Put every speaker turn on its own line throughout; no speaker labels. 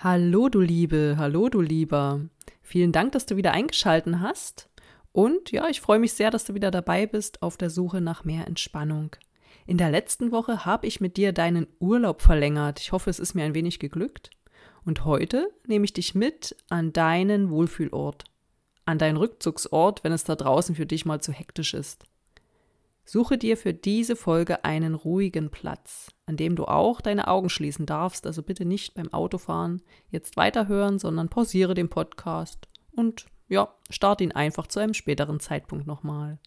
Hallo du Liebe, hallo du Lieber. Vielen Dank, dass du wieder eingeschalten hast. Und ja, ich freue mich sehr, dass du wieder dabei bist auf der Suche nach mehr Entspannung. In der letzten Woche habe ich mit dir deinen Urlaub verlängert. Ich hoffe, es ist mir ein wenig geglückt. Und heute nehme ich dich mit an deinen Wohlfühlort, an deinen Rückzugsort, wenn es da draußen für dich mal zu hektisch ist. Suche dir für diese Folge einen ruhigen Platz, an dem du auch deine Augen schließen darfst. Also bitte nicht beim Autofahren jetzt weiterhören, sondern pausiere den Podcast und ja, starte ihn einfach zu einem späteren Zeitpunkt nochmal.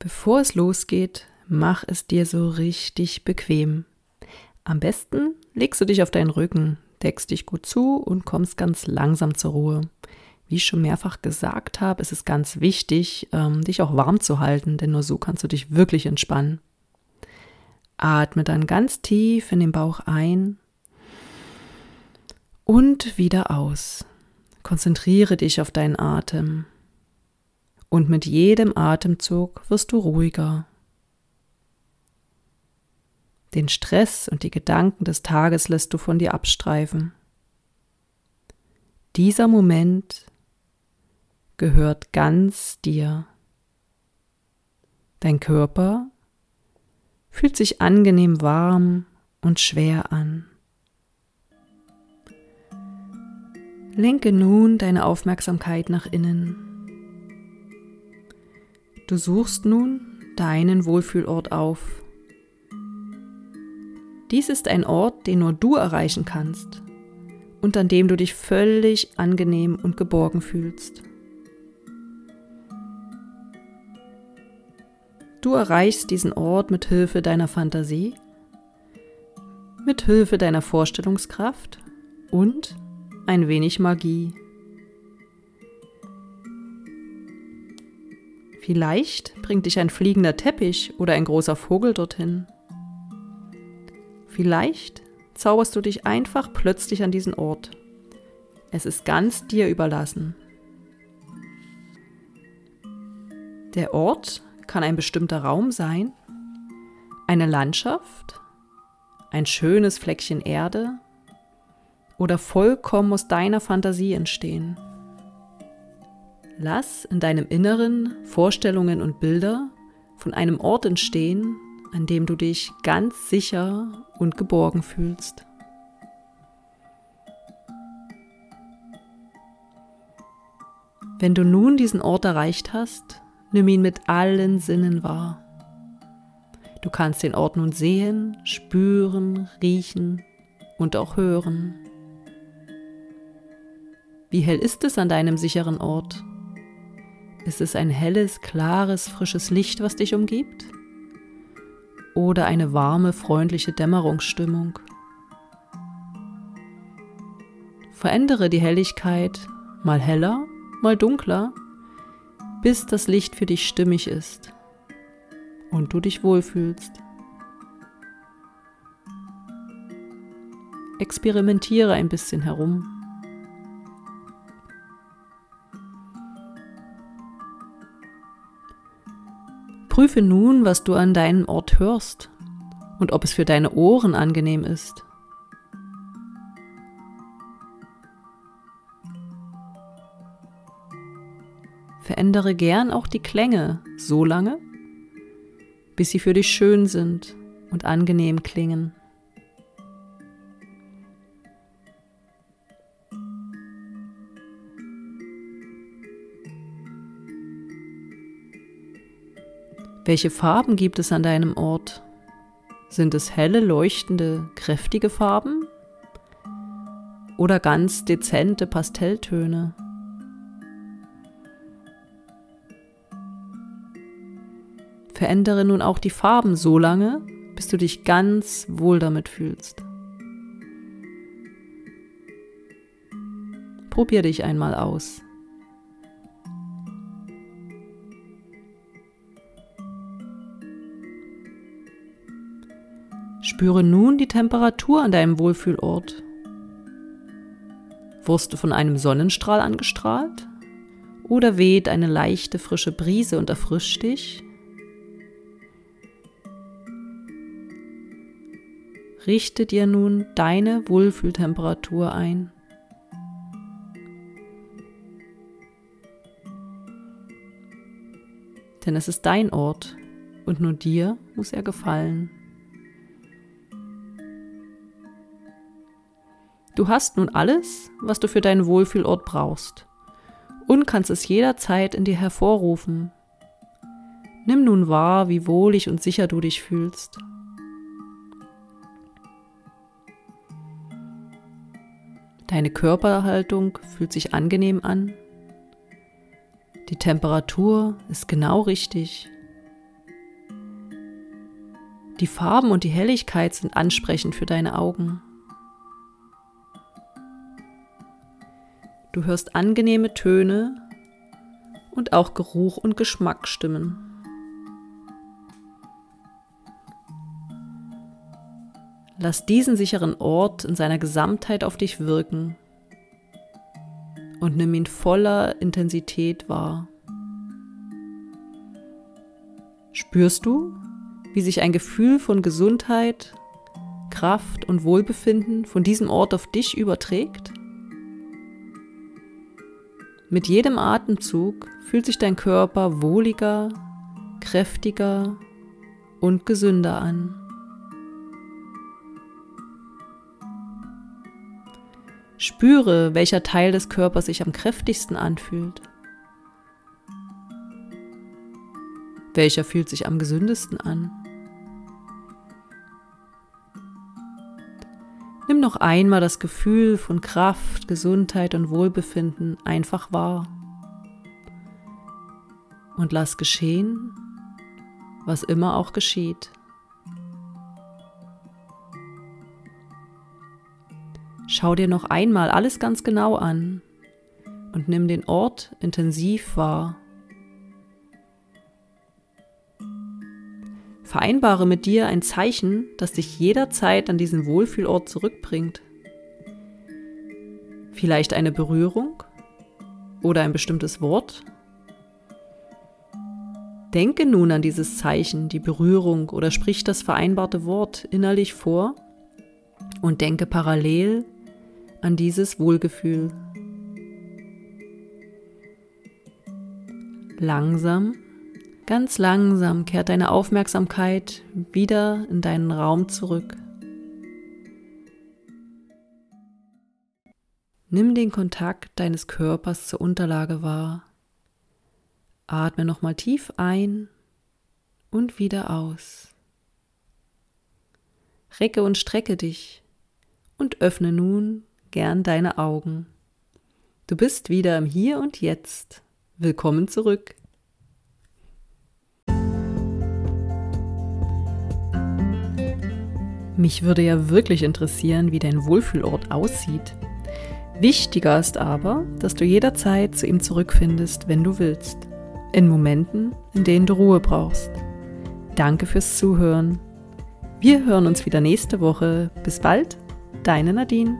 Bevor es losgeht, mach es dir so richtig bequem. Am besten legst du dich auf deinen Rücken, deckst dich gut zu und kommst ganz langsam zur Ruhe. Wie ich schon mehrfach gesagt habe, ist es ganz wichtig, ähm, dich auch warm zu halten, denn nur so kannst du dich wirklich entspannen. Atme dann ganz tief in den Bauch ein und wieder aus. Konzentriere dich auf deinen Atem. Und mit jedem Atemzug wirst du ruhiger. Den Stress und die Gedanken des Tages lässt du von dir abstreifen. Dieser Moment gehört ganz dir. Dein Körper fühlt sich angenehm warm und schwer an. Lenke nun deine Aufmerksamkeit nach innen. Du suchst nun deinen Wohlfühlort auf. Dies ist ein Ort, den nur du erreichen kannst und an dem du dich völlig angenehm und geborgen fühlst. Du erreichst diesen Ort mit Hilfe deiner Fantasie, mit Hilfe deiner Vorstellungskraft und ein wenig Magie. Vielleicht bringt dich ein fliegender Teppich oder ein großer Vogel dorthin. Vielleicht zauberst du dich einfach plötzlich an diesen Ort. Es ist ganz dir überlassen. Der Ort kann ein bestimmter Raum sein, eine Landschaft, ein schönes Fleckchen Erde oder vollkommen aus deiner Fantasie entstehen. Lass in deinem Inneren Vorstellungen und Bilder von einem Ort entstehen, an dem du dich ganz sicher und geborgen fühlst. Wenn du nun diesen Ort erreicht hast, Nimm ihn mit allen Sinnen wahr. Du kannst den Ort nun sehen, spüren, riechen und auch hören. Wie hell ist es an deinem sicheren Ort? Ist es ein helles, klares, frisches Licht, was dich umgibt? Oder eine warme, freundliche Dämmerungsstimmung? Verändere die Helligkeit mal heller, mal dunkler bis das Licht für dich stimmig ist und du dich wohlfühlst. Experimentiere ein bisschen herum. Prüfe nun, was du an deinem Ort hörst und ob es für deine Ohren angenehm ist. Verändere gern auch die Klänge so lange, bis sie für dich schön sind und angenehm klingen. Welche Farben gibt es an deinem Ort? Sind es helle, leuchtende, kräftige Farben oder ganz dezente Pastelltöne? Verändere nun auch die Farben so lange, bis du dich ganz wohl damit fühlst. Probier dich einmal aus. Spüre nun die Temperatur an deinem Wohlfühlort. Wurdest du von einem Sonnenstrahl angestrahlt? Oder weht eine leichte frische Brise und erfrischt dich? Richte dir nun deine Wohlfühltemperatur ein. Denn es ist dein Ort und nur dir muss er gefallen. Du hast nun alles, was du für deinen Wohlfühlort brauchst und kannst es jederzeit in dir hervorrufen. Nimm nun wahr, wie wohlig und sicher du dich fühlst. Deine Körperhaltung fühlt sich angenehm an. Die Temperatur ist genau richtig. Die Farben und die Helligkeit sind ansprechend für deine Augen. Du hörst angenehme Töne und auch Geruch und Geschmack stimmen. Lass diesen sicheren Ort in seiner Gesamtheit auf dich wirken und nimm ihn voller Intensität wahr. Spürst du, wie sich ein Gefühl von Gesundheit, Kraft und Wohlbefinden von diesem Ort auf dich überträgt? Mit jedem Atemzug fühlt sich dein Körper wohliger, kräftiger und gesünder an. Spüre, welcher Teil des Körpers sich am kräftigsten anfühlt. Welcher fühlt sich am gesündesten an? Noch einmal das Gefühl von Kraft, Gesundheit und Wohlbefinden einfach wahr. Und lass geschehen, was immer auch geschieht. Schau dir noch einmal alles ganz genau an und nimm den Ort intensiv wahr. Vereinbare mit dir ein Zeichen, das dich jederzeit an diesen Wohlfühlort zurückbringt. Vielleicht eine Berührung oder ein bestimmtes Wort. Denke nun an dieses Zeichen, die Berührung oder sprich das vereinbarte Wort innerlich vor und denke parallel an dieses Wohlgefühl. Langsam Ganz langsam kehrt deine Aufmerksamkeit wieder in deinen Raum zurück. Nimm den Kontakt deines Körpers zur Unterlage wahr. Atme nochmal tief ein und wieder aus. Recke und strecke dich und öffne nun gern deine Augen. Du bist wieder im Hier und Jetzt. Willkommen zurück. Mich würde ja wirklich interessieren, wie dein Wohlfühlort aussieht. Wichtiger ist aber, dass du jederzeit zu ihm zurückfindest, wenn du willst. In Momenten, in denen du Ruhe brauchst. Danke fürs Zuhören. Wir hören uns wieder nächste Woche. Bis bald, deine Nadine.